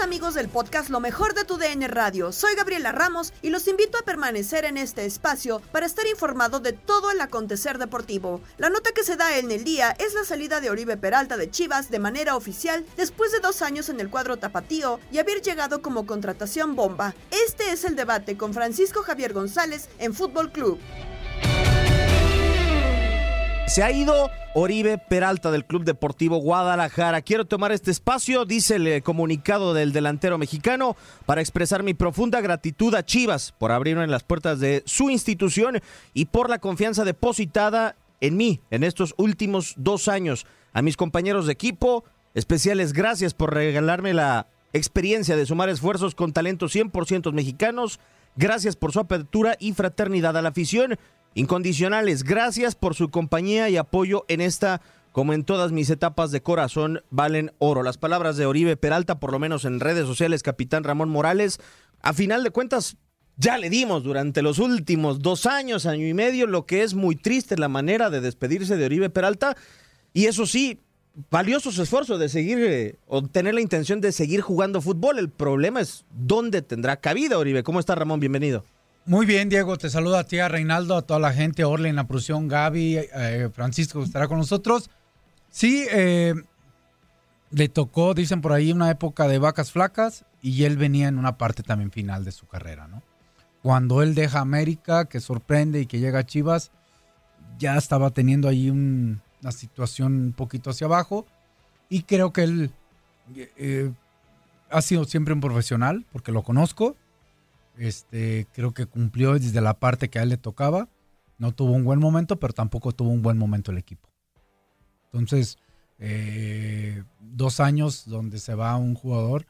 Amigos del podcast Lo mejor de tu DN Radio. Soy Gabriela Ramos y los invito a permanecer en este espacio para estar informado de todo el acontecer deportivo. La nota que se da en el día es la salida de Oribe Peralta de Chivas de manera oficial después de dos años en el cuadro tapatío y haber llegado como contratación bomba. Este es el debate con Francisco Javier González en Fútbol Club. Se ha ido Oribe Peralta del Club Deportivo Guadalajara. Quiero tomar este espacio, dice el comunicado del delantero mexicano, para expresar mi profunda gratitud a Chivas por abrirme las puertas de su institución y por la confianza depositada en mí en estos últimos dos años. A mis compañeros de equipo, especiales gracias por regalarme la experiencia de sumar esfuerzos con talentos 100% mexicanos. Gracias por su apertura y fraternidad a la afición incondicionales. Gracias por su compañía y apoyo en esta, como en todas mis etapas de corazón, valen oro. Las palabras de Oribe Peralta, por lo menos en redes sociales, capitán Ramón Morales, a final de cuentas, ya le dimos durante los últimos dos años, año y medio, lo que es muy triste la manera de despedirse de Oribe Peralta. Y eso sí, valioso su esfuerzo de seguir eh, o tener la intención de seguir jugando fútbol. El problema es dónde tendrá cabida Oribe. ¿Cómo está Ramón? Bienvenido. Muy bien, Diego, te saludo a ti, a Reinaldo, a toda la gente, Orle en la producción, Gaby, eh, Francisco estará con nosotros. Sí, eh, le tocó, dicen por ahí, una época de vacas flacas y él venía en una parte también final de su carrera, ¿no? Cuando él deja América, que sorprende y que llega a Chivas, ya estaba teniendo ahí una situación un poquito hacia abajo y creo que él eh, ha sido siempre un profesional, porque lo conozco este, creo que cumplió desde la parte que a él le tocaba. No tuvo un buen momento, pero tampoco tuvo un buen momento el equipo. Entonces, eh, dos años donde se va un jugador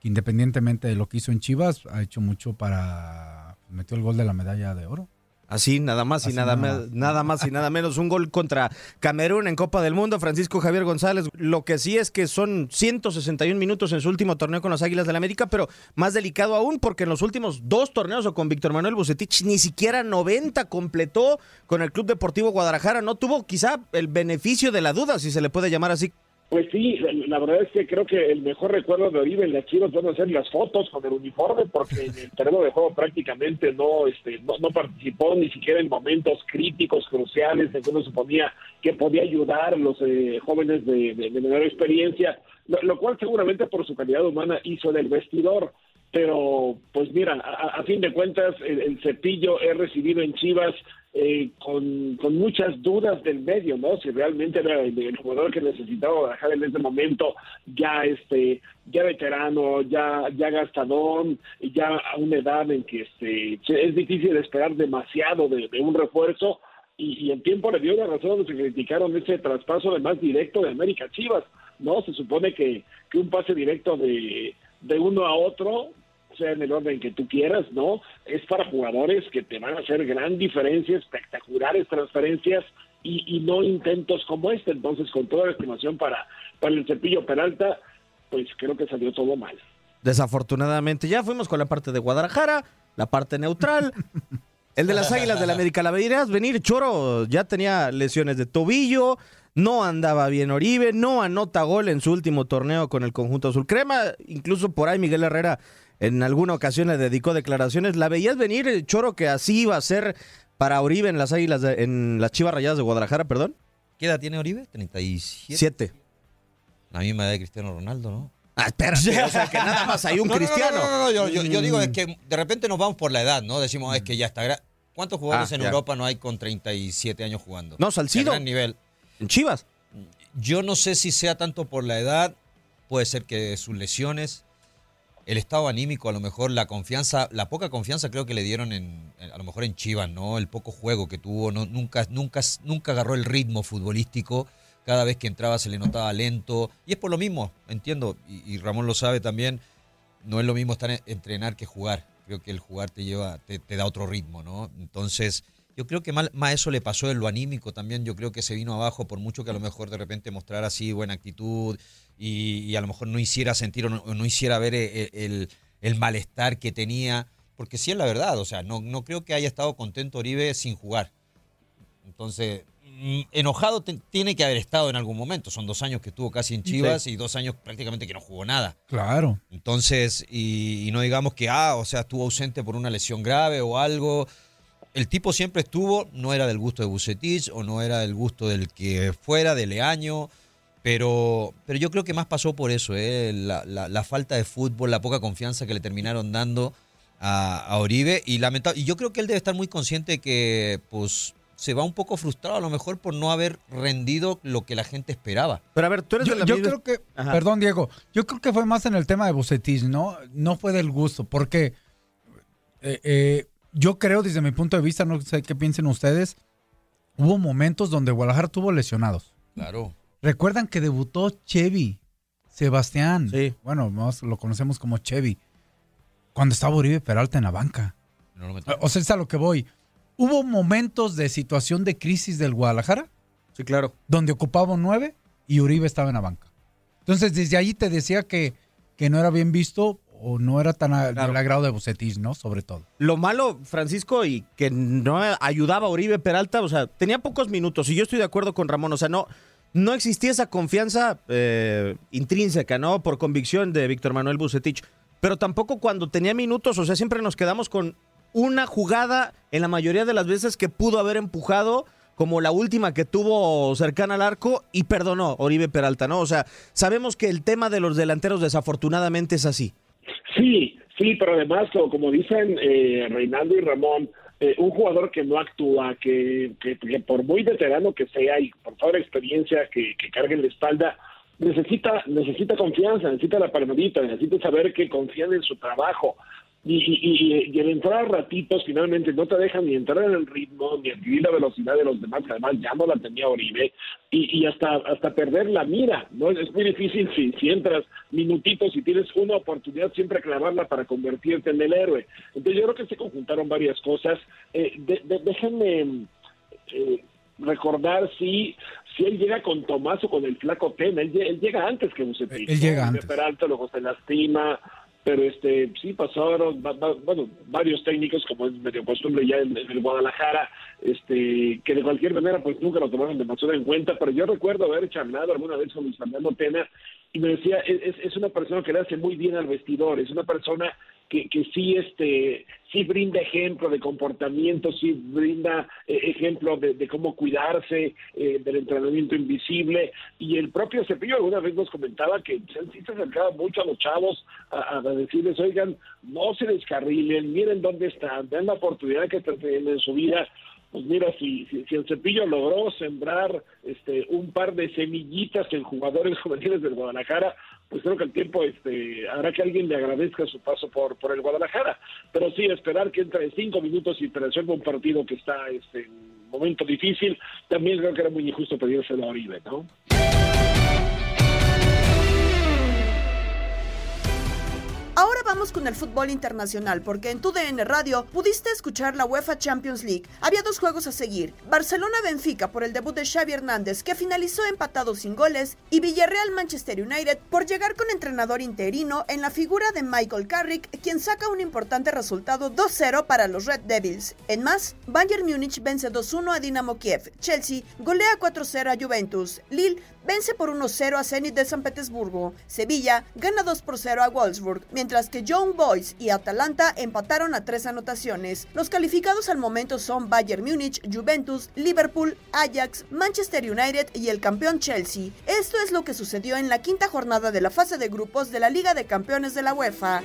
que independientemente de lo que hizo en Chivas, ha hecho mucho para... metió el gol de la medalla de oro. Así, nada más y nada, nada, más y nada menos. Un gol contra Camerún en Copa del Mundo. Francisco Javier González. Lo que sí es que son 161 minutos en su último torneo con los Águilas del la América, pero más delicado aún porque en los últimos dos torneos o con Víctor Manuel Bucetich ni siquiera 90 completó con el Club Deportivo Guadalajara. No tuvo quizá el beneficio de la duda, si se le puede llamar así. Pues sí, la, verdad es que creo que el mejor recuerdo de Oribe en las Chivas van a ser las fotos con el uniforme, porque en el terreno de juego prácticamente no, este, no, no participó ni siquiera en momentos críticos, cruciales, en que uno suponía que podía ayudar a los eh, jóvenes de, menor experiencia, lo, lo cual seguramente por su calidad humana hizo en el vestidor. Pero, pues mira, a, fin de cuentas, el cepillo he recibido en Chivas eh, con, con muchas dudas del medio, ¿no? Si realmente era el, jugador que necesitaba bajar en ese momento, ya este, ya veterano, ya, ya gastadón, ya a una edad en que este, es difícil esperar demasiado de, un refuerzo. Y, y el tiempo le dio la razón a los que criticaron ese traspaso de más directo de América Chivas, ¿no? Se supone que, que un pase directo de, de uno a otro sea en el orden que tú quieras, ¿no? Es para jugadores que te van a hacer gran diferencia, espectaculares transferencias y, y no intentos como este. Entonces, con toda la estimación para, para el Cepillo Peralta, pues creo que salió todo mal. Desafortunadamente, ya fuimos con la parte de Guadalajara, la parte neutral. El de las Águilas del la América, la verías venir, Choro ya tenía lesiones de tobillo, no andaba bien Oribe, no anota gol en su último torneo con el conjunto azul crema, incluso por ahí Miguel Herrera en alguna ocasión le dedicó declaraciones. ¿La veías venir, eh, Choro, que así iba a ser para Oribe en las Águilas, de- en las Chivas Rayadas de Guadalajara, perdón? ¿Qué edad tiene Oribe? 37. Siete. La misma edad de Cristiano Ronaldo, ¿no? Ah, espérate, o sea, que nada más hay un No, no, no, cristiano. No, no, no, yo, yo- yo digo Mm. es que de repente nos vamos por la edad, ¿no? Decimos, es que ya está. ¿Cuántos jugadores Ah, en ya. Europa no hay con 37 años jugando? No, Salcido. Gran nivel. En Chivas. Yo no sé si sea tanto por la edad, puede ser que sus lesiones, el estado anímico, a lo mejor la confianza, la poca confianza creo que le dieron en, a lo mejor en Chivas, ¿no? El poco juego que tuvo, no, nunca, nunca, nunca agarró el ritmo futbolístico. Cada vez que entraba se le notaba lento. Y es por lo mismo, entiendo, y, y Ramón lo sabe también, no es lo mismo estar en- entrenar que jugar. Creo que el jugar te lleva, te, te da otro ritmo, ¿no? Entonces, yo creo que mal- más eso le pasó en lo anímico también. Yo creo que se vino abajo por mucho que a lo mejor de repente mostrara así buena actitud y, y a lo mejor no hiciera sentir o no, o no hiciera ver el, el- el malestar que tenía. Porque sí es la verdad, o sea, no, no creo que haya estado contento Oribe sin jugar. Entonces, mm, enojado te- tiene que haber estado en algún momento. Son dos años que estuvo casi en Chivas y dos años prácticamente que no jugó nada. Claro. Entonces, y, y no digamos que, ah, o sea, estuvo ausente por una lesión grave o algo. El tipo siempre estuvo, no era del gusto de Bucetich o no era del gusto del que fuera, de Leaño, pero, pero yo creo que más pasó por eso, ¿eh? la, la- la falta de fútbol, la poca confianza que le terminaron dando a, a Oribe y lamentable. Y yo creo que él debe estar muy consciente que, pues, se va un poco frustrado a lo mejor por no haber rendido lo que la gente esperaba. Pero a ver, tú eres Yo, de la yo misma- creo que, Ajá. perdón Diego, yo creo que fue más en el tema de Bucetich, ¿no? No fue del gusto, porque eh, eh, yo creo desde mi punto de vista, no sé qué piensen ustedes, hubo momentos donde Guadalajara tuvo lesionados. Claro. Recuerdan que debutó Chevy, Sebastián, bueno, más lo conocemos como Chevy, cuando estaba Uribe Peralta en la banca. No lo metió. O sea, es a lo que voy. ¿Hubo momentos de situación de crisis del Guadalajara? Sí, claro. Donde ocupaba un 9 y Uribe estaba en la banca. Entonces, desde ahí te decía que, que no era bien visto o no era tan a- del agrado de Bucetis, ¿no? Sobre todo. Lo malo, Francisco, y que no ayudaba a Oribe Peralta, o sea, tenía pocos minutos, y yo estoy de acuerdo con Ramón, o sea, no, no existía esa confianza eh, intrínseca, ¿no? Por convicción de Víctor Manuel Bucetich. Pero tampoco cuando tenía minutos, o sea, siempre nos quedamos con una jugada en la mayoría de las veces que pudo haber empujado, como la última que tuvo cercana al arco y perdonó Oribe Peralta, ¿no? O sea, sabemos que el tema de los delanteros desafortunadamente es así. Sí, sí, pero además, como, dicen eh, Reinaldo y Ramón, eh, un jugador que no actúa, que, que, que por muy veterano que sea y por toda la experiencia que, cargue la espalda, necesita, necesita confianza, necesita la palmadita, necesita saber que confían en su trabajo. Y, y, y- y el entrar a ratitos finalmente no te deja ni entrar en el ritmo, ni adquirir la velocidad de los demás, que además ya no la tenía Oribe, y, hasta, hasta perder la mira, ¿no? Es muy difícil si, si entras minutitos y tienes una oportunidad siempre clavarla para convertirte en el héroe. Entonces yo creo que se conjuntaron varias cosas. Eh, de- de- déjenme eh, recordar si, si él llega con Tomás o con el flaco Tena, él, él llega antes que Bucetich. Él llega antes. Peralta luego se lastima, pero este sí pasaron bueno varios técnicos como es medio costumbre ya en, el Guadalajara este que de cualquier manera pues nunca lo tomaron demasiado en cuenta. Pero yo recuerdo haber charlado alguna vez con Luis Fernando Tena y me decía es, es una persona que le hace muy bien al vestidor es una persona que, sí este sí brinda ejemplo de comportamiento, sí brinda eh, ejemplo de, cómo cuidarse eh, del entrenamiento invisible. Y el propio Cepillo alguna vez nos comentaba que sí se acercaba mucho a los chavos a, decirles, oigan, no se descarrilen, miren dónde están, den la oportunidad que teniendo en su vida pues mira, si, si, el Cepillo logró sembrar este un par de semillitas en jugadores juveniles del Guadalajara, pues creo que el tiempo este hará que alguien le agradezca su paso por por el Guadalajara. Pero sí, esperar que entre cinco minutos y resuelva un partido que está este, en momento difícil, también creo que era muy injusto pedírselo a Oribe, ¿no? Vamos con el fútbol internacional, porque en tu DN Radio pudiste escuchar la UEFA Champions League. Había dos juegos a seguir: Barcelona-Benfica por el debut de Xavi Hernández, que finalizó empatado sin goles, y Villarreal-Manchester United por llegar con entrenador interino en la figura de Michael Carrick, quien saca un importante resultado 2-0 para los Red Devils. En más, Bayern Múnich vence 2-1 a Dinamo Kiev, Chelsea golea 4-0 a Juventus, Lille vence por 1-0 a Zenit de San Petersburgo, Sevilla gana 2-0 a Wolfsburg, mientras que Young Boys y Atalanta empataron a tres anotaciones. Los calificados al momento son Bayern Múnich, Juventus, Liverpool, Ajax, Manchester United y el campeón Chelsea. Esto es lo que sucedió en la quinta jornada de la fase de grupos de la Liga de Campeones de la UEFA.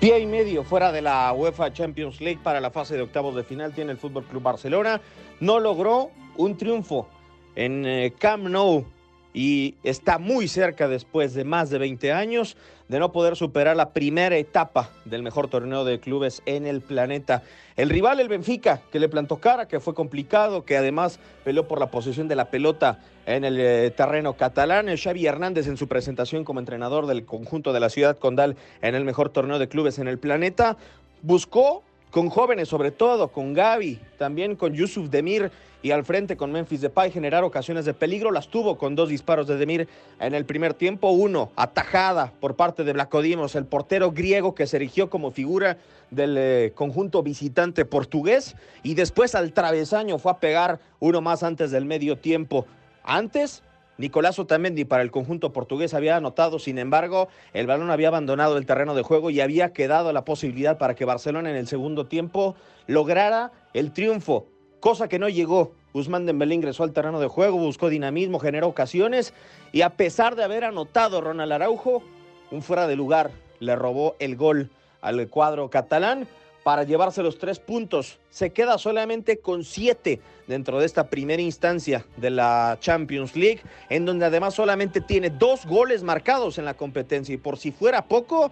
Pie y medio fuera de la UEFA Champions League para la fase de octavos de final tiene el Fútbol Club Barcelona. No logró un triunfo en eh, Camp Nou y está muy cerca después de más de 20 años de no poder superar la primera etapa del mejor torneo de clubes en el planeta. El rival, el Benfica, que le plantó cara, que fue complicado, que además peleó por la posición de la pelota en el eh, terreno catalán. El Xavi Hernández en su presentación como entrenador del conjunto de la ciudad condal en el mejor torneo de clubes en el planeta, buscó con jóvenes sobre todo, con Gaby, también con Yusuf Demir y al frente con Memphis Depay generar ocasiones de peligro. Las tuvo con dos disparos de Demir en el primer tiempo. Uno, atajada por parte de Blacodimos, el portero griego que se erigió como figura del eh, conjunto visitante portugués. Y después al travesaño fue a pegar uno más antes del medio tiempo. Antes, Nicolás Otamendi para el conjunto portugués había anotado, sin embargo, el balón había abandonado el terreno de juego y había quedado la posibilidad para que Barcelona en el segundo tiempo lograra el triunfo cosa que no llegó. Guzmán Dembélé ingresó al terreno de juego, buscó dinamismo, generó ocasiones y a pesar de haber anotado Ronald Araujo, un fuera de lugar le robó el gol al cuadro catalán para llevarse los tres puntos. Se queda solamente con siete dentro de esta primera instancia de la Champions League, en donde además solamente tiene dos goles marcados en la competencia. Y por si fuera poco,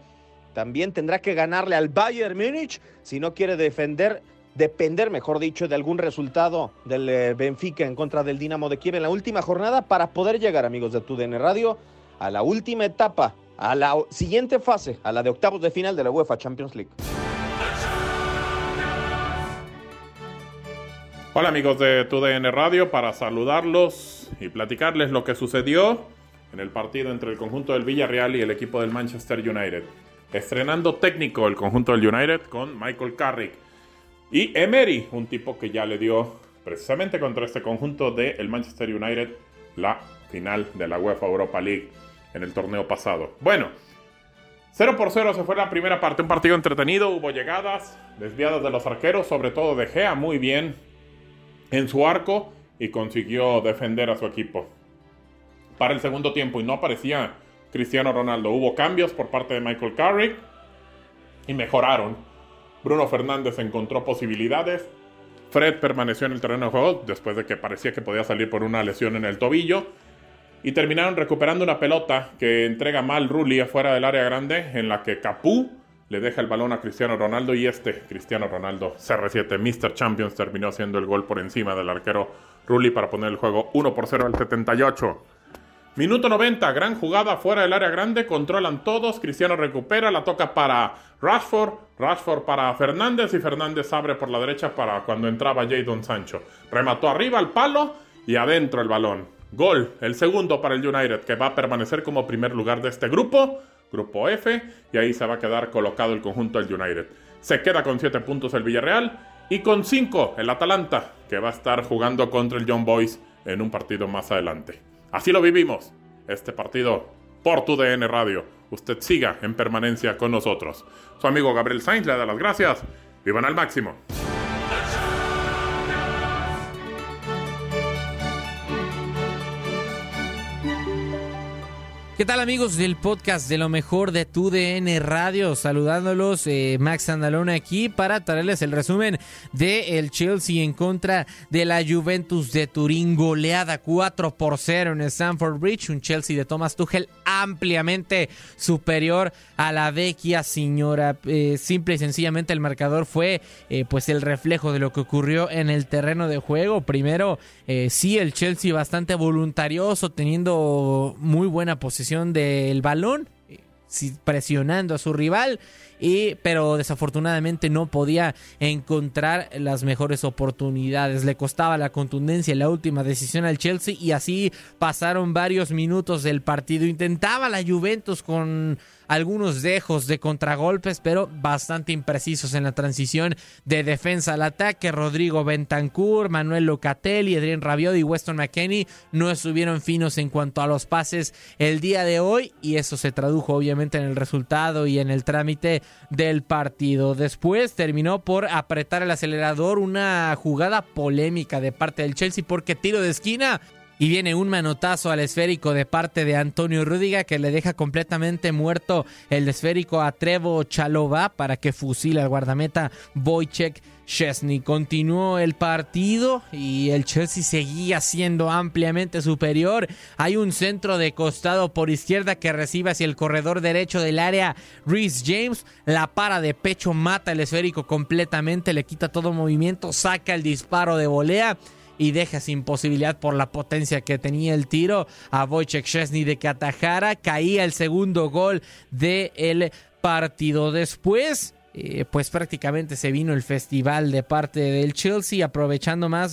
también tendrá que ganarle al Bayern Múnich si no quiere defender depender, mejor dicho, de algún resultado del eh, Benfica en contra del Dinamo de Kiev en la última jornada para poder llegar, amigos de TUDN Radio, a la última etapa, a la siguiente fase, a la de octavos de final de la UEFA Champions League. Hola amigos de TUDN Radio, para saludarlos y platicarles lo que sucedió en el partido entre el conjunto del Villarreal y el equipo del Manchester United. Estrenando técnico el conjunto del United con Michael Carrick y Emery, un tipo que ya le dio precisamente contra este conjunto del el Manchester United la final de la UEFA Europa League en el torneo pasado. Bueno, 0 por 0 se fue la primera parte, un partido entretenido, hubo llegadas, desviadas de los arqueros, sobre todo de Gea muy bien en su arco y consiguió defender a su equipo. Para el segundo tiempo y no aparecía Cristiano Ronaldo, hubo cambios por parte de Michael Carrick y mejoraron Bruno Fernández encontró posibilidades. Fred permaneció en el terreno de juego después de que parecía que podía salir por una lesión en el tobillo. Y terminaron recuperando una pelota que entrega mal Rulli afuera del área grande, en la que Capú le deja el balón a Cristiano Ronaldo y este Cristiano Ronaldo CR7 Mr. Champions terminó haciendo el gol por encima del arquero Rulli para poner el juego 1 por 0 al 78. Minuto 90, gran jugada fuera del área grande, controlan todos, Cristiano recupera, la toca para Rashford, Rashford para Fernández y Fernández abre por la derecha para cuando entraba Jadon Sancho. Remató arriba al palo y adentro el balón. Gol, el segundo para el United, que va a permanecer como primer lugar de este grupo, grupo F, y ahí se va a quedar colocado el conjunto del United. Se queda con 7 puntos el Villarreal y con 5 el Atalanta, que va a estar jugando contra el John Boys en un partido más adelante. Así lo vivimos, este partido por tu DN Radio. Usted siga en permanencia con nosotros. Su amigo Gabriel Sainz le da las gracias. Vivan al máximo. ¿Qué tal amigos del podcast de lo mejor de tu DN Radio? Saludándolos, eh, Max Andalona aquí para traerles el resumen de el Chelsea en contra de la Juventus de Turín, goleada 4 por 0 en Stamford Bridge, un Chelsea de Thomas Tuchel ampliamente superior a la vecchia señora. Eh, simple y sencillamente el marcador fue eh, pues el reflejo de lo que ocurrió en el terreno de juego. Primero, sí, el Chelsea bastante voluntarioso, teniendo muy buena posición del balón, presionando a su rival. Y, pero desafortunadamente no podía encontrar las mejores oportunidades. Le costaba la contundencia en la última decisión al Chelsea y así pasaron varios minutos del partido. Intentaba la Juventus con algunos dejos de contragolpes, pero bastante imprecisos en la transición de defensa al ataque. Rodrigo Bentancur, Manuel Locatelli, Adrián Rabiot y Weston McKenney no estuvieron finos en cuanto a los pases el día de hoy y eso se tradujo obviamente en el resultado y en el trámite del partido. Después terminó por apretar el acelerador una jugada polémica de parte del Chelsea porque tiro de esquina y viene un manotazo al esférico de parte de Antonio Rüdiga que le deja completamente muerto el esférico a Trevo Chalova para que fusile al guardameta Wojciech Chesney. Continuó el partido y el Chelsea seguía siendo ampliamente superior. Hay un centro de costado por izquierda que recibe hacia el corredor derecho del área Reese James. La para de pecho, mata el esférico completamente, le quita todo movimiento, saca el disparo de volea y deja sin posibilidad por la potencia que tenía el tiro a Wojciech Szczesny de que atajara. Caía el segundo gol del partido. Después eh, pues prácticamente se vino el festival de parte del Chelsea, aprovechando más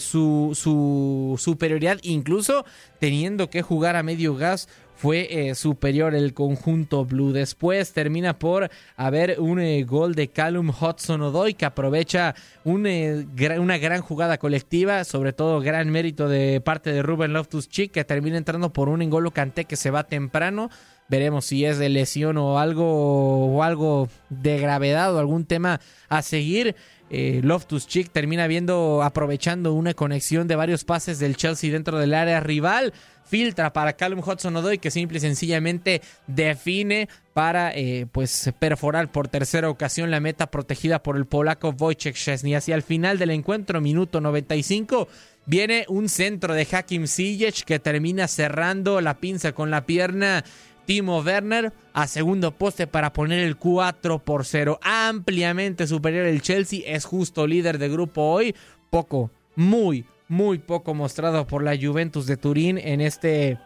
su superioridad, incluso teniendo que jugar a medio gas fue eh, superior el conjunto blue. Después termina por haber un eh, gol de Callum Hudson Odoy que aprovecha una gran jugada colectiva, sobre todo gran mérito de parte de Ruben Loftus-Cheek que termina entrando por un engolo Canté que se va temprano. Veremos si es de lesión o algo, o algo de gravedad o algún tema a seguir. Eh, Loftus Cheek termina viendo, aprovechando una conexión de varios pases del Chelsea dentro del área rival. Filtra para Callum Hudson Odoi que simple y sencillamente define para eh, pues perforar por tercera ocasión la meta protegida por el polaco Wojciech Szczesny. Hacia el final del encuentro, minuto 95, viene un centro de Hakim Ziyech que termina cerrando la pinza con la pierna Timo Werner a segundo poste para poner el 4 por 0. Ampliamente superior el Chelsea, es justo líder de grupo hoy. Poco, muy, muy poco mostrado por la Juventus de Turín en este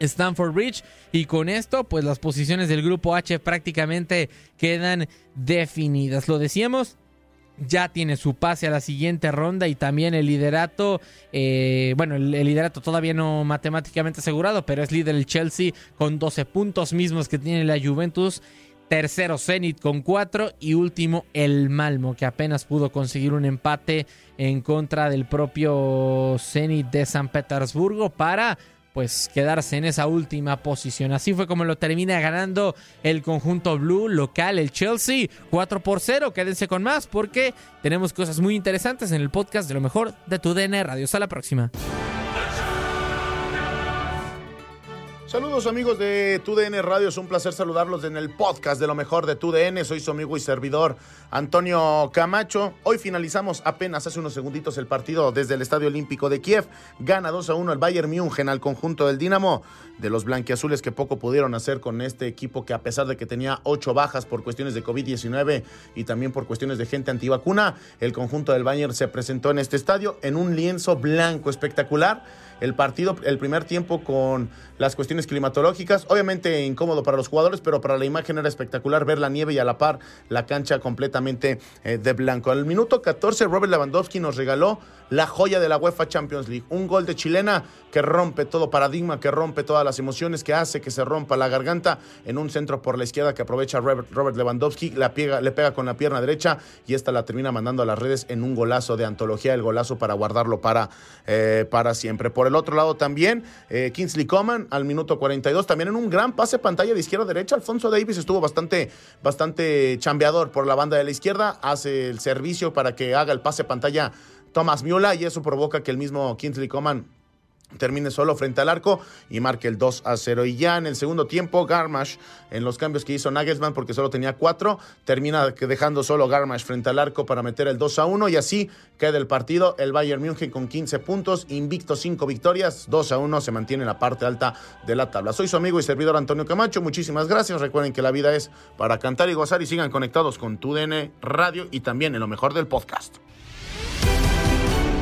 Stanford Bridge. Y con esto, pues las posiciones del grupo H prácticamente quedan definidas. Lo decíamos, ya tiene su pase a la siguiente ronda y también el liderato, eh, bueno, el, liderato todavía no matemáticamente asegurado, pero es líder el Chelsea con 12 puntos mismos que tiene la Juventus. Tercero Zenit con 4 y último el Malmo que apenas pudo conseguir un empate en contra del propio Zenit de San Petersburgo para pues quedarse en esa última posición. Así fue como lo termina ganando el conjunto blue local, el Chelsea, 4 por 0. Quédense con más porque tenemos cosas muy interesantes en el podcast de lo mejor de tu DN Radio. Hasta la próxima. Saludos amigos de TUDN Radio, es un placer saludarlos en el podcast de lo mejor de TUDN. Soy su amigo y servidor Antonio Camacho. Hoy finalizamos apenas hace unos segunditos el partido desde el Estadio Olímpico de Kiev. Gana 2 a 1 el Bayern München al conjunto del Dinamo de los blanquiazules que poco pudieron hacer con este equipo que a pesar de que tenía ocho bajas por cuestiones de COVID-19 y también por cuestiones de gente antivacuna, el conjunto del Bayern se presentó en este estadio en un lienzo blanco espectacular el partido, el primer tiempo con las cuestiones climatológicas. Obviamente incómodo para los jugadores, pero para la imagen era espectacular ver la nieve y a la par la cancha completamente eh, de blanco. Al minuto 14, Robert Lewandowski nos regaló la joya de la UEFA Champions League. Un gol de chilena que rompe todo paradigma, que rompe todas las emociones, que hace que se rompa la garganta en un centro por la izquierda que aprovecha Robert, Lewandowski, la pega, le pega con la pierna derecha y esta la termina mandando a las redes en un golazo de antología, el golazo para guardarlo para, eh, para siempre. Por el otro lado también, eh, Kingsley Coman al minuto 42, también en un gran pase pantalla de izquierda a derecha, Alfonso Davis estuvo bastante, bastante chambeador por la banda de la izquierda, hace el servicio para que haga el pase pantalla Thomas Miula y eso provoca que el mismo Kingsley Coman termine solo frente al arco y marque el 2 a 0. Y ya en el segundo tiempo, Garmash, en los cambios que hizo Nagelsmann, porque solo tenía cuatro, termina dejando solo Garmash frente al arco para meter el 2 a 1 y así queda el partido. El Bayern München con 15 puntos, invicto 5 victorias, 2 a 1 se mantiene en la parte alta de la tabla. Soy su amigo y servidor Antonio Camacho, muchísimas gracias. Recuerden que la vida es para cantar y gozar y sigan conectados con TUDN Radio y también en lo mejor del podcast.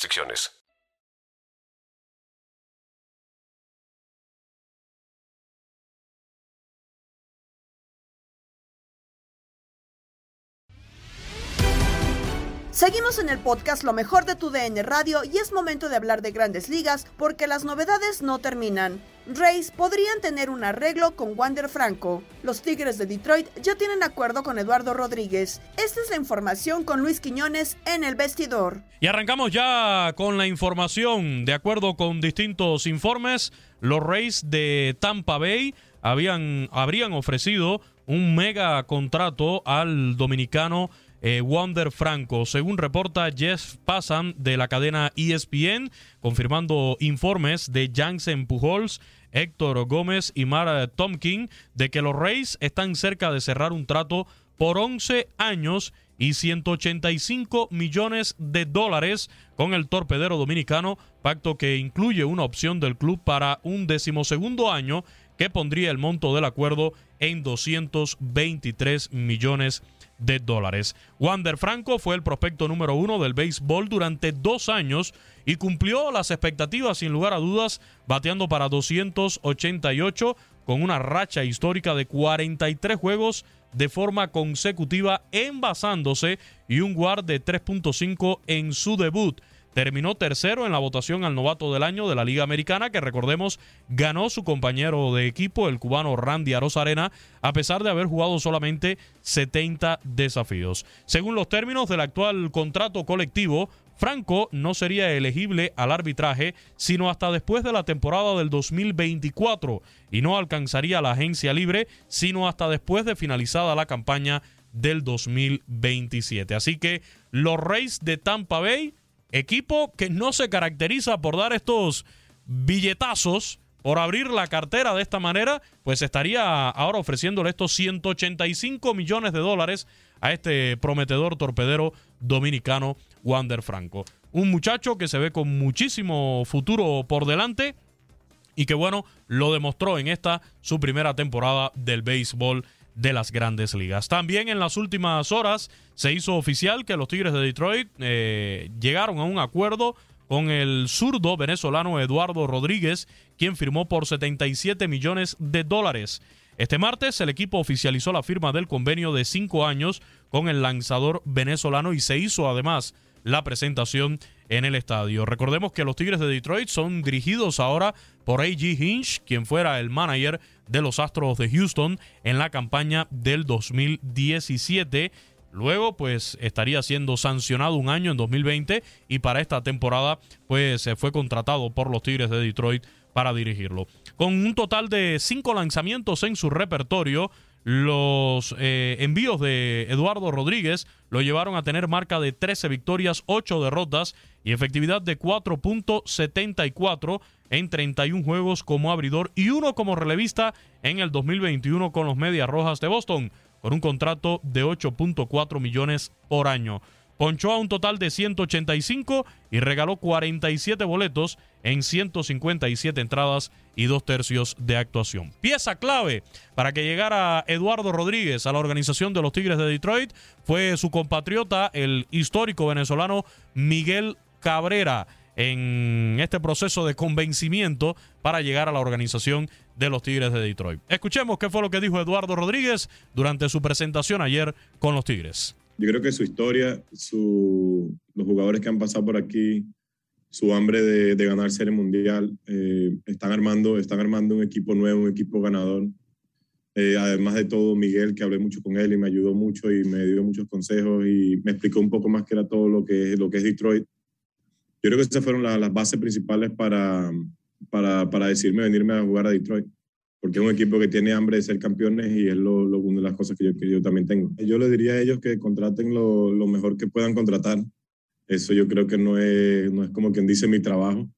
restricciones. Seguimos en el podcast Lo mejor de tu DN Radio y es momento de hablar de grandes ligas porque las novedades no terminan. Rays podrían tener un arreglo con Wander Franco. Los Tigres de Detroit ya tienen acuerdo con Eduardo Rodríguez. Esta es la información con Luis Quiñones en el vestidor. Y arrancamos ya con la información. De acuerdo con distintos informes, los Rays de Tampa Bay habían, habrían ofrecido un mega contrato al dominicano eh, Wander Franco. Según reporta Jeff Passan de la cadena ESPN, confirmando informes de Jansen Pujols, Héctor Gómez y Mara Tomkin de que los Rays están cerca de cerrar un trato por 11 años y 185 millones de dólares con el torpedero dominicano, pacto que incluye una opción del club para un decimosegundo año que pondría el monto del acuerdo en 223 millones de dólares. Wander Franco fue el prospecto número uno del béisbol durante dos años y cumplió las expectativas sin lugar a dudas, bateando para 288 con una racha histórica de 43 juegos de forma consecutiva envasándose y un guard de 3.5 en su debut. Terminó tercero en la votación al novato del año de la Liga Americana, que recordemos ganó su compañero de equipo, el cubano Randy Arozarena, a pesar de haber jugado solamente 70 desafíos. Según los términos del actual contrato colectivo, Franco no sería elegible al arbitraje sino hasta después de la temporada del 2024 y no alcanzaría la agencia libre sino hasta después de finalizada la campaña del 2027. Así que los Reyes de Tampa Bay Equipo que no se caracteriza por dar estos billetazos, por abrir la cartera de esta manera, pues estaría ahora ofreciéndole estos 185 millones de dólares a este prometedor torpedero dominicano Wander Franco. Un muchacho que se ve con muchísimo futuro por delante y que bueno, lo demostró en esta su primera temporada del béisbol de las grandes ligas. También en las últimas horas se hizo oficial que los Tigres de Detroit eh, llegaron a un acuerdo con el zurdo venezolano Eduardo Rodríguez, quien firmó por 77 millones de dólares. Este martes el equipo oficializó la firma del convenio de cinco años con el lanzador venezolano y se hizo además la presentación en el estadio. Recordemos que los Tigres de Detroit son dirigidos ahora por A.G. Hinch, quien fuera el manager de los Astros de Houston en la campaña del 2017. Luego, pues estaría siendo sancionado un año en 2020 y para esta temporada, pues se fue contratado por los Tigres de Detroit para dirigirlo. Con un total de cinco lanzamientos en su repertorio, Los eh, envíos de Eduardo Rodríguez lo llevaron a tener marca de 13 victorias, 8 derrotas y efectividad de 4.74 en 31 juegos como abridor y uno como relevista en el 2021 con los Medias Rojas de Boston, con un contrato de 8.4 millones por año. Ponchó a un total de 185 y regaló 47 boletos en 157 entradas y dos tercios de actuación. Pieza clave para que llegara Eduardo Rodríguez a la organización de los Tigres de Detroit fue su compatriota, el histórico venezolano Miguel Cabrera, en este proceso de convencimiento para llegar a la organización de los Tigres de Detroit. Escuchemos qué fue lo que dijo Eduardo Rodríguez durante su presentación ayer con los Tigres yo creo que su historia, su, los jugadores que han pasado por aquí, su hambre de, de ganar Serie Mundial, eh, están, armando, están armando un equipo nuevo, un equipo ganador. Eh, además de todo, Miguel, que hablé mucho con él y me ayudó mucho y me dio muchos consejos y me explicó un poco más que era todo lo que, lo que es Detroit. Yo creo que esas fueron las bases principales para, para, para decirme venirme a jugar a Detroit porque es un equipo que tiene hambre de ser campeones y es lo, lo, una de las cosas que yo, que yo también tengo. Yo le diría a ellos que contraten lo, lo, mejor que puedan contratar. Eso yo creo que no es, no es como quien dice mi trabajo.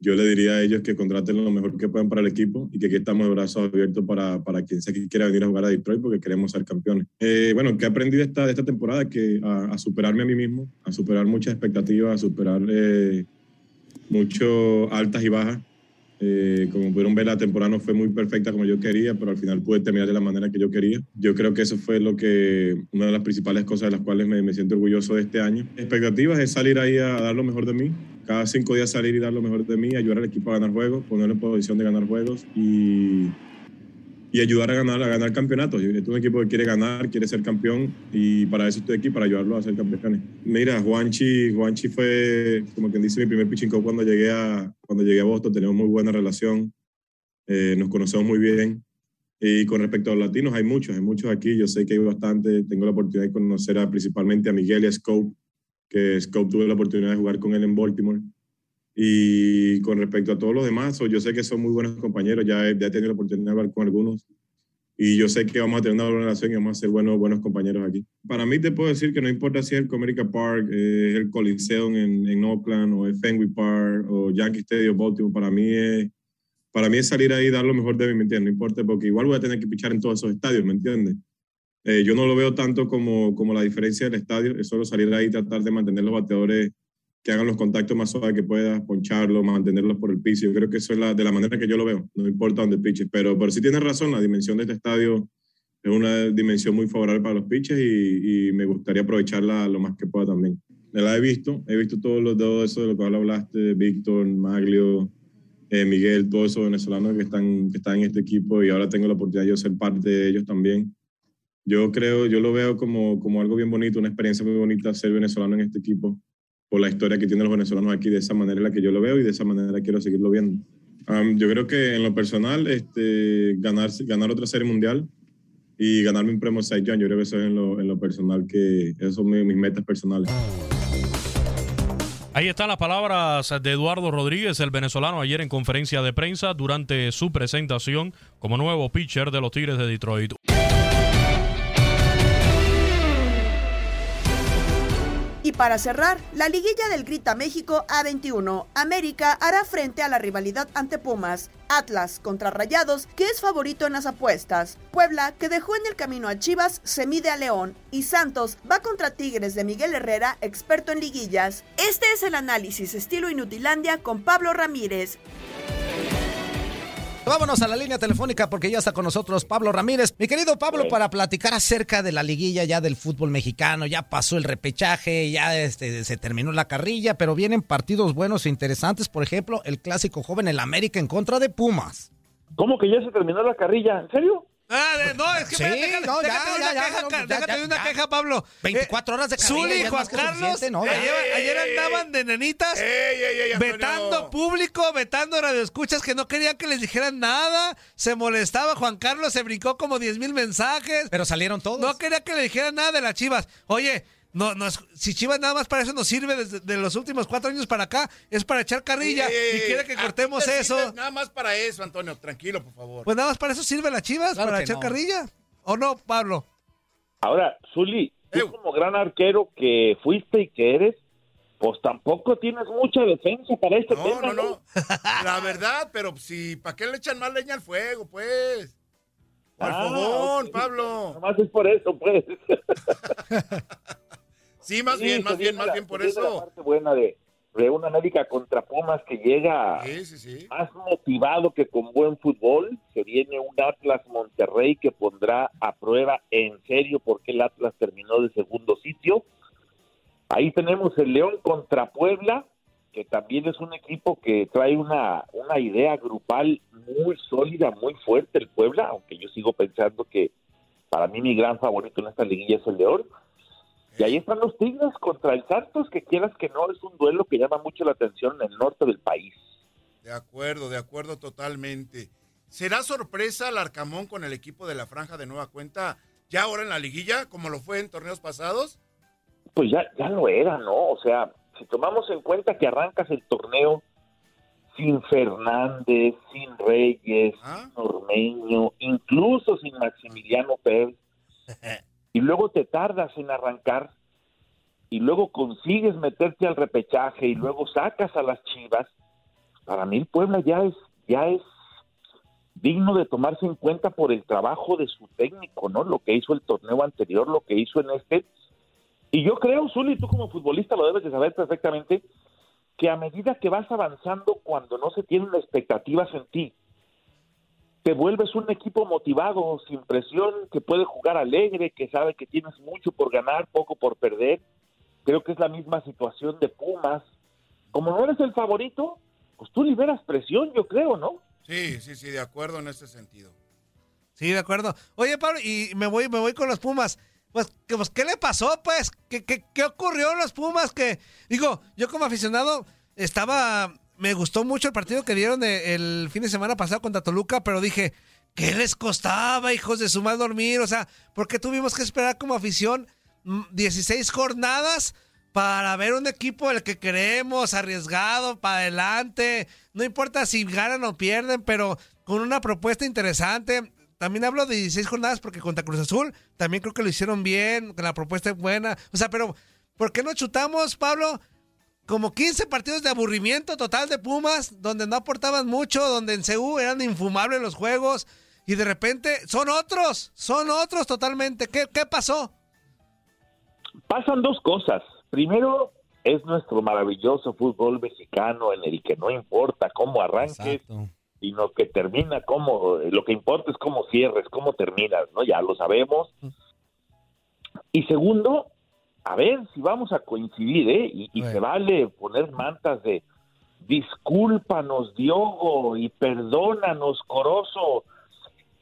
Yo le diría a ellos que contraten lo mejor que puedan para el equipo y que aquí estamos de brazos abiertos para, para quien sea que quiera venir a jugar a Detroit porque queremos ser campeones. Eh, bueno, que he aprendido esta, de esta temporada? Que a, a, superarme a mí mismo, a superar muchas expectativas, a superar eh, mucho altas y bajas eh, como pudieron ver, la temporada no fue muy perfecta como yo quería, pero al final pude terminar de la manera que yo quería. Yo creo que eso fue lo que, una de las principales cosas de las cuales me, me siento orgulloso de este año. Expectativas es salir ahí a dar lo mejor de mí. Cada cinco días salir y dar lo mejor de mí, ayudar al equipo a ganar juegos, ponerlo en posición de ganar juegos y y ayudar a ganar, a ganar campeonatos. Este es un equipo que quiere ganar, quiere ser campeón y para eso estoy aquí, para ayudarlo a ser campeones. Mira, Juanchi, Juanchi fue, como quien dice, mi primer pitching coach cuando llegué a, cuando llegué a Boston. Tenemos muy buena relación, eh, nos conocemos muy bien. Y con respecto a los latinos, hay muchos, hay muchos aquí. Yo sé que hay bastante. Tengo la oportunidad de conocer a, principalmente a Miguel y a Scope, que Scope tuve la oportunidad de jugar con él en Baltimore. Y con respecto a todos los demás, yo sé que son muy buenos compañeros, ya he, ya he tenido la oportunidad de hablar con algunos y yo sé que vamos a tener una buena relación y vamos a ser buenos, buenos compañeros aquí. Para mí te puedo decir que no importa si es el Comerica Park, eh, es el Coliseum en, en, Oakland o el Fenway Park o Yankee Stadium, Baltimore, para mí es, para mí es salir ahí y dar lo mejor de mí, ¿me entiendes? No importa, porque igual voy a tener que pichar en todos esos estadios, ¿me entiendes? Eh, yo no lo veo tanto como, como la diferencia del estadio, es solo salir ahí y tratar de mantener los bateadores que hagan los contactos más suaves que puedas, poncharlos, mantenerlos por el piso. Yo creo que eso es la, de la manera que yo lo veo, no importa dónde piches. Pero, pero sí tienes razón, la dimensión de este estadio es una dimensión muy favorable para los pitches y, y me gustaría aprovecharla lo más que pueda también. La he visto, he visto todos los todo eso de lo que hablaste, Víctor, Maglio, eh, Miguel, todos esos venezolanos que están, que están en este equipo y ahora tengo la oportunidad de yo ser parte de ellos también. Yo creo, yo lo veo como, como algo bien bonito, una experiencia muy bonita ser venezolano en este equipo por la historia que tienen los venezolanos aquí, de esa manera en la que yo lo veo y de esa manera quiero seguirlo viendo. Um, yo creo que en lo personal, este, ganar, ganar otra serie mundial y ganarme un premio Cy Young, yo creo que eso es en lo, en lo personal, que esas son mis, mis metas personales. Ahí están las palabras de Eduardo Rodríguez, el venezolano, ayer en conferencia de prensa durante su presentación como nuevo pitcher de los Tigres de Detroit. Para cerrar, la liguilla del Grita México A21. América hará frente a la rivalidad ante Pumas. Atlas contra Rayados, que es favorito en las apuestas. Puebla, que dejó en el camino a Chivas, se mide a León. Y Santos va contra Tigres de Miguel Herrera, experto en liguillas. Este es el análisis estilo Inutilandia con Pablo Ramírez. Vámonos a la línea telefónica porque ya está con nosotros Pablo Ramírez. Mi querido Pablo, para platicar acerca de la liguilla ya del fútbol mexicano, ya pasó el repechaje, ya este, se terminó la carrilla, pero vienen partidos buenos e interesantes. Por ejemplo, el clásico joven el América en contra de Pumas. ¿Cómo que ya se terminó la carrilla? ¿En serio? Ah, de, no, es que Sí, déjate, no, ya, déjate ya, una ya, queja, no, ya, déjate una queja, Pablo. 24 horas de carrilla, Zuli y Juan Carlos ¿no? Ayer, ayer andaban de nenitas vetando público, vetando radioescuchas que no querían que les dijeran nada. Se molestaba Juan Carlos, se brincó como 10 mil mensajes. Pero salieron todos. No quería que le dijeran nada de las chivas. Oye, no, no es- si Chivas nada más para eso nos sirve desde de los últimos cuatro años para acá, es para echar carrilla y quiere que ah, cortemos te eso. Nada más para eso, Antonio, tranquilo, por favor. Pues nada más para eso sirve las chivas, Claro para echar no. carrilla. ¿O no, Pablo? Ahora, Zuli, tú como gran arquero que fuiste y que eres, pues tampoco tienes mucha defensa para este tema. No, no. La verdad, pero si, ¿para qué le echan más leña al fuego, pues? Al Ah, fogón. Pablo. Nomás es por eso, pues. Sí, más Sí, bien, más bien, más la- bien por viene la eso. parte buena de, de un América contra Pumas que llega Sí, sí, sí. más motivado que con buen fútbol. Se viene un Atlas Monterrey que pondrá a prueba en serio por qué el Atlas terminó de segundo sitio. Ahí tenemos el León contra Puebla, que también es un equipo que trae una, una idea grupal muy sólida, muy fuerte el Puebla, aunque yo sigo pensando que para mí mi gran favorito en esta liguilla es el León. Y ahí están los Tigres contra el Santos, que quieras que no, es un duelo que llama mucho la atención en el norte del país. De acuerdo, de acuerdo totalmente. ¿Será sorpresa el Arcamón con el equipo de la Franja de Nueva Cuenta ya ahora en la liguilla, como lo fue en torneos pasados? Pues ya, ya lo era, ¿no? O sea, si tomamos en cuenta que arrancas el torneo sin Fernández, sin Reyes, sin Ormeño, incluso sin Maximiliano Pérez, y luego te tardas en arrancar, y luego consigues meterte al repechaje, y luego sacas a las chivas, para mí el Puebla ya es, ya es digno de tomarse en cuenta por el trabajo de su técnico, ¿no? Lo que hizo el torneo anterior, lo que hizo en este, y yo creo, Zuli, tú como futbolista lo debes de saber perfectamente, que a medida que vas avanzando cuando no se tienen expectativas en ti, te vuelves un equipo motivado, sin presión, que puede jugar alegre, que sabe que tienes mucho por ganar, poco por perder. Creo que es la misma situación de Pumas. Como no eres el favorito, pues tú liberas presión, yo creo, ¿no? Sí, sí, sí, de acuerdo en ese sentido. Sí, de acuerdo. Oye, Pablo, y me voy, me voy con los Pumas. Pues, que, pues, ¿qué le pasó, pues? ¿Qué, qué, qué ocurrió en los Pumas? Que, digo, yo como aficionado estaba... Me gustó mucho el partido que dieron el fin de semana pasado contra Toluca, pero dije, ¿qué les costaba, hijos de su mal dormir? O sea, ¿por qué tuvimos que esperar como afición mm, 16 jornadas para ver un equipo el que queremos, arriesgado, para adelante? No importa si ganan o pierden, pero con una propuesta interesante. También hablo de 16 jornadas porque contra Cruz Azul también creo que lo hicieron bien, la propuesta es buena. O sea, pero ¿por qué no chutamos, Pablo? Como 15 partidos de aburrimiento total de Pumas, donde no aportaban mucho, donde en CU eran infumables los juegos, y de repente son otros, son otros totalmente. ¿Qué, qué pasó? Pasan dos cosas. Primero, es nuestro maravilloso fútbol mexicano en el que no importa cómo arranques, sino que termina como, lo que importa es cómo cierres, cómo terminas, ¿no? Ya lo sabemos. Y segundo, a ver si vamos a coincidir, ¿eh? Y, y se vale poner mantas de discúlpanos, Diogo, y perdónanos, Corozo.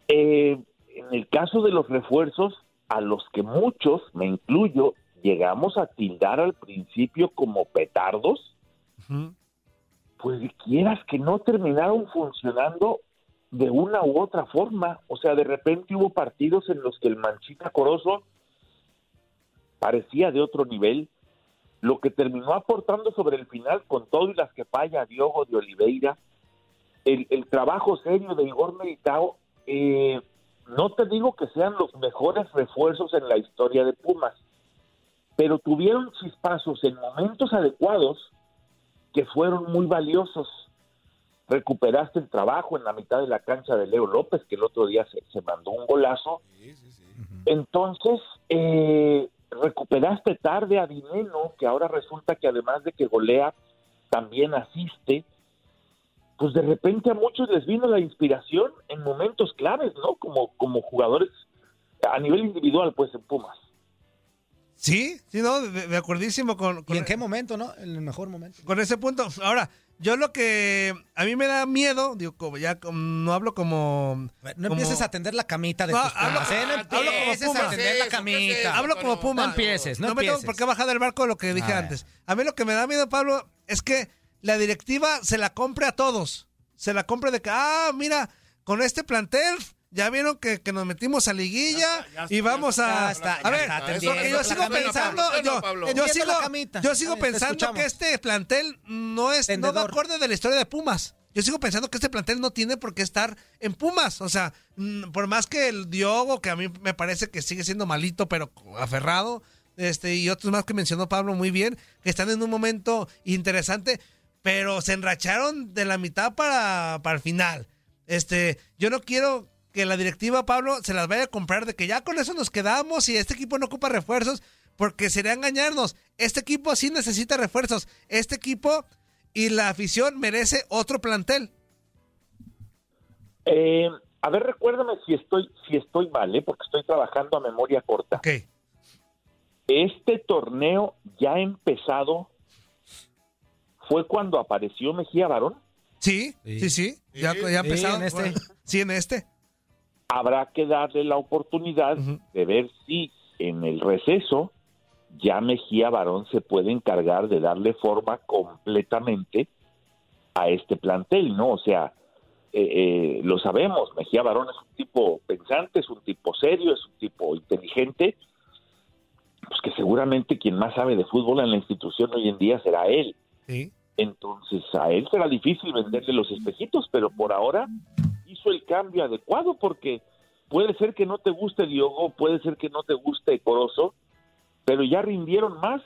Eh, en el caso de los refuerzos, a los que muchos, me incluyo, llegamos a tildar al principio como petardos, pues quieras que no terminaron funcionando de una u otra forma. O sea, de repente hubo partidos en los que el Manchita Corozo parecía de otro nivel. Lo que terminó aportando sobre el final con todo y las que falla Diogo de Oliveira, el, el trabajo serio de Igor Militao, eh, no te digo que sean los mejores refuerzos en la historia de Pumas, pero tuvieron chispazos en momentos adecuados que fueron muy valiosos. Recuperaste el trabajo en la mitad de la cancha de Leo López, que el otro día se, se mandó un golazo. Entonces, eh, recuperaste tarde a Dineno, que ahora resulta que además de que golea, también asiste. Pues de repente a muchos les vino la inspiración en momentos claves, ¿no? Como, como jugadores a nivel individual, pues en Pumas. Sí, sí, no, de, de acuerdísimo con, ¿Y en qué momento, no? En el mejor momento. con ese punto. Ahora, yo lo que a mí me da miedo, digo, como ya no hablo como... No empieces a tender la camita de No, tus hablo, Pumas, ¿eh? No hablo como empieces Puma. a tender la camita. Hablo como Puma. No empieces, no, me tengo empieces. por qué bajar del barco de lo que dije A antes. A mí lo que me da miedo, Pablo, es que la directiva se la compre a todos. Se la compre de que, ah, mira, con este plantel ya vieron que, que nos metimos a liguilla y vamos a... ya está, a ya ver, está, yo sigo pensando, yo, yo sigo, yo sigo pensando que este plantel no es no va Tendedor. acorde de la historia de Pumas. yo sigo pensando que este plantel no tiene por qué estar en Pumas. O sea, mm, por más que el Diogo, que a mí me parece que sigue siendo malito, pero aferrado, este, y otros más que mencionó Pablo muy bien, que están en un momento interesante, pero se enracharon de la mitad para, para el final. Este, yo no quiero que la directiva, Pablo, se las vaya a comprar de que ya con eso nos quedamos y este equipo no ocupa refuerzos, porque sería engañarnos. Este equipo sí necesita refuerzos. Este equipo y la afición merece otro plantel. Eh, a ver, recuérdame si estoy, si estoy mal, ¿eh? porque estoy trabajando a memoria corta. Este torneo ya empezado fue cuando apareció Mejía Barón. Sí, sí, sí. Ya, ya empezado. en este. Sí, en este. Habrá que darle la oportunidad de ver si en el receso ya Mejía Barón se puede encargar de darle forma completamente a este plantel, ¿no? O sea, eh, eh, lo sabemos, Mejía Barón es un tipo pensante, es un tipo serio, es un tipo inteligente, pues que seguramente quien más sabe de fútbol en la institución hoy en día será él. Entonces a él será difícil venderle los espejitos, pero por ahora hizo el cambio adecuado porque puede ser que no te guste Diogo, puede ser que no te guste Corozo, pero ya rindieron más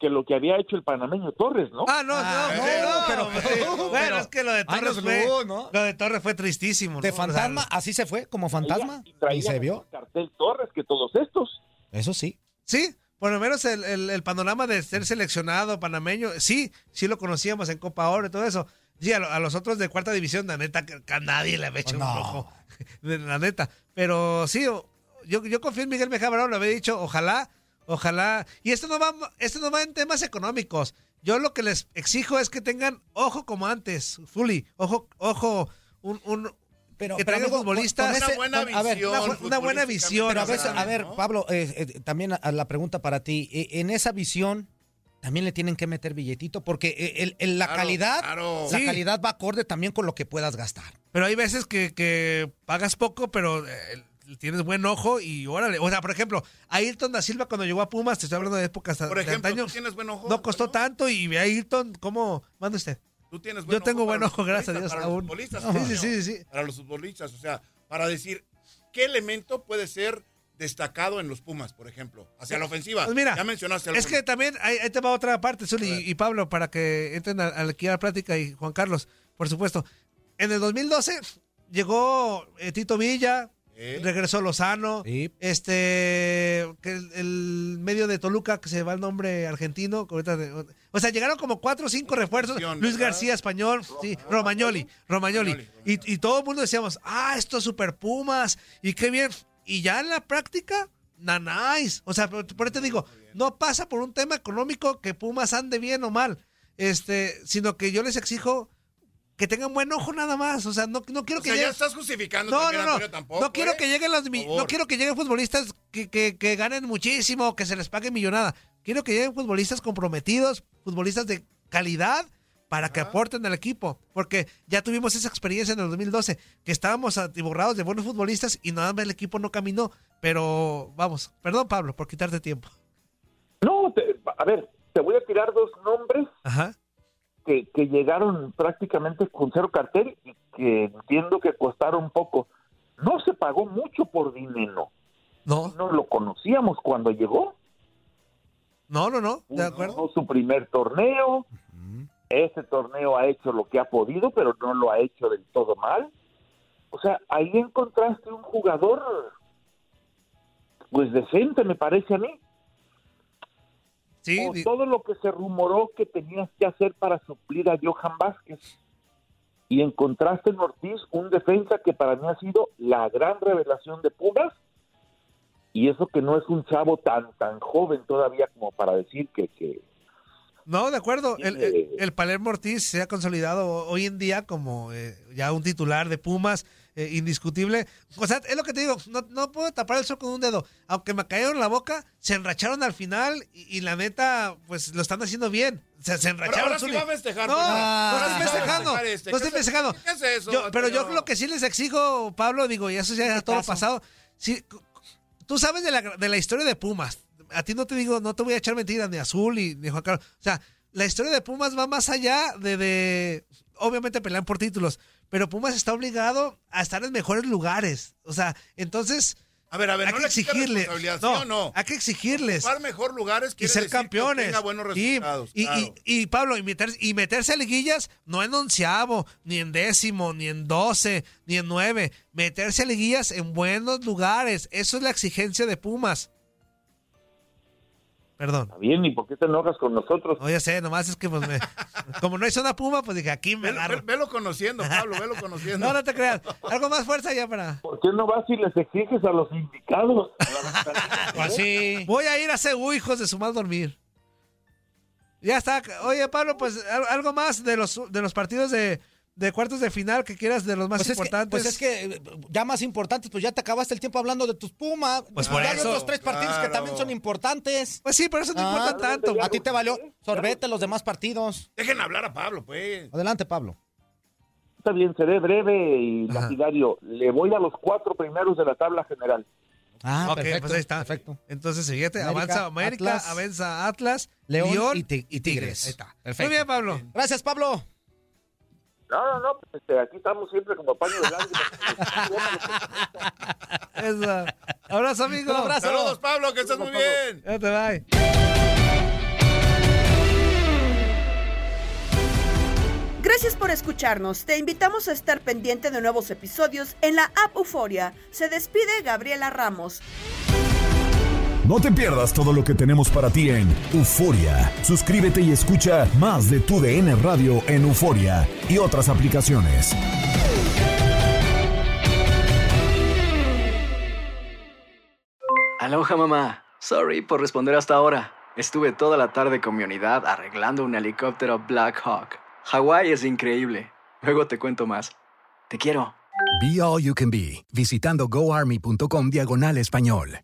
que lo que había hecho el panameño Torres, ¿no? Ah, no, no, pero, bueno, es que lo de Torres fue, lo de Torres fue tristísimo. De fantasma, así se fue, como fantasma, y, se vio. Cartel Torres que todos estos. Eso sí. Sí, por lo menos el, el, panorama de ser seleccionado panameño, sí, sí lo conocíamos en Copa Oro y todo eso. Sí, a, los otros de cuarta división, la neta, que a nadie le había hecho un ojo, la neta. Pero sí, yo, yo confío en Miguel Mejía Barón, lo había dicho, ojalá Ojalá. Y esto no va, esto no va en temas económicos. Yo lo que les exijo es que tengan ojo como antes, fully, ojo, ojo, un, un pero, que traigan futbolistas una buena visión, una, buena visión. Pero a, veces, a ver, Pablo, eh, eh, también a, la pregunta para ti. Eh, en esa visión también le tienen que meter billetito porque el, la calidad, la calidad va acorde también con lo que puedas gastar. Pero hay veces que, que pagas poco, pero tienes buen ojo y órale. O sea, por ejemplo, Ayrton da Silva cuando llegó a Pumas, te estoy hablando de épocas por ejemplo, de ¿tú tienes buen ojo? No costó tanto y ve a Ayrton, ¿cómo? Manda usted. ¿Tú tienes buen Yo tengo buen ojo, gracias a Dios. Para los futbolistas. Sí, sí, sí, Para los futbolistas, o sea, para decir, ¿qué elemento puede ser destacado en los Pumas, por ejemplo? Hacia la ofensiva. Pues mira, ya mencionaste Es que también, ahí, te va otra parte, Zuli y, Pablo, para que entren aquí a la plática y Juan Carlos, por supuesto. En el 2012 llegó eh, Tito Villa, Regresó Lozano. Este. el, medio de Toluca, que se va el nombre argentino. o sea, llegaron como cuatro o cinco refuerzos. Luis García, español. Sí, Romagnoli. Romagnoli. Y, todo el mundo decíamos, ah, estos super Pumas. Y qué bien. Y ya en la práctica, nanáis. O sea, por, por eso te digo, no pasa por un tema económico que Pumas ande bien o mal. Este, sino que yo les exijo que tengan buen ojo nada más. O sea, no, no quiero que o sea, ya estás justificando no, también, no, no. tampoco. No quiero ¿eh? que lleguen los no quiero que lleguen futbolistas que, que, que, ganen muchísimo, que se les pague millonada. Quiero que lleguen futbolistas comprometidos, futbolistas de calidad para que aporten al equipo, porque ya tuvimos esa experiencia en el 2012, que estábamos atiborrados de buenos futbolistas y nada más el equipo no caminó, pero vamos, perdón Pablo por quitarte tiempo. No, a ver, te voy a tirar dos nombres Ajá que, llegaron prácticamente con cero cartel y que entiendo que costaron poco. No se pagó mucho por dinero. No. No lo conocíamos cuando llegó. No, no, no. De acuerdo. Su primer torneo. Ese torneo ha hecho lo que ha podido, pero no lo ha hecho del todo mal. O sea, ahí encontraste un jugador, pues decente, me parece a mí todo lo que se rumoró que tenías que hacer para suplir a Johan Vázquez. Y encontraste en Ortiz un defensa que para mí ha sido la gran revelación de Pumas. Y eso que no es un chavo tan tan joven todavía como para decir que, que no, de acuerdo. El, el, Palermo Ortiz se ha consolidado hoy en día como eh, ya un titular de Pumas eh, indiscutible. O sea, es lo que te digo, no, puedo tapar el sol con un dedo. Aunque me cayeron la boca, se enracharon al final y, la neta, pues lo están haciendo bien. Se, se enracharon. Pero ahora sí a festejar. No, pues, no estoy festejando. Este. No estoy festejando. ¿Qué es eso? pero yo lo que sí les exijo, Pablo, digo, y eso ya es todo pasado. Sí, tú sabes de la, de la historia de Pumas. A ti no te digo, no te voy a echar mentiras, ni Azul, ni, ni Juan Carlos. O sea, la historia de Pumas va más allá de, obviamente pelean por títulos, pero Pumas está obligado a estar en mejores lugares. O sea, entonces... A ver, a ver, hay no que exigirle. responsabilidad, ¿sí No, no? hay que exigirles. Ocupar mejor lugares y ser decir que campeones. tenga buenos Y- resultados, y, claro. y- y, Pablo, y, meter- y meterse a liguillas no en onceavo, ni en décimo, ni en doce, ni en nueve. Meterse a liguillas en buenos lugares. Eso es la exigencia de Pumas. Perdón. Está bien, ¿y por qué te enojas con nosotros? No, ya sé, nomás es que pues, me- como no hay zona Puma, pues dije, aquí me Velo, agarro. ve- velo conociendo, Pablo, velo conociendo. No, no te creas. Algo más fuerza ya para... ¿Por qué no vas y les exiges a los sindicados? Pues sí. Voy a ir a CU, hijos de su mal dormir. Ya está. Oye, Pablo, pues al- algo más de los, de los partidos de, de cuartos de final que quieras de los más Pues es, que, importantes. pues es que ya más importantes, pues ya te acabaste el tiempo hablando de tus Pumas. Pues por ya hay eso. otros tres partidos que también son importantes. Pues sí, por eso no Ah, importan tanto. A ti te valió sorbete los demás partidos. Dejen hablar a Pablo, pues. Adelante, Pablo. Está bien, seré breve y lapidario. Le voy a los cuatro primeros de la tabla general. Ah, ok, perfecto, pues ahí está. perfecto. Entonces, siguiente, América, avanza América, Atlas, avanza Atlas, León, León, y, Ti- y Tigres. Ahí está. Perfecto. Muy bien, Pablo. Gracias, Pablo. No, no, no, pues, este, aquí estamos siempre como paño de lágrimas. Eso. Abrazo, amigo. Un abrazo. Saludos, Pablo, que estés muy bien. Ya te bye. Gracias por escucharnos. Te invitamos a estar pendiente de nuevos episodios en la app Euforia. Se despide Gabriela Ramos. No te pierdas todo lo que tenemos para ti en Euforia. Suscríbete y escucha más de tu DN Radio en Euforia y otras aplicaciones. Aloha mamá. Sorry por responder hasta ahora. Estuve toda la tarde con mi unidad arreglando un helicóptero Black Hawk. Hawái es increíble. Luego te cuento más. Te quiero. Be All You Can Be, visitando goarmy.com diagonal español.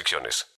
restricciones.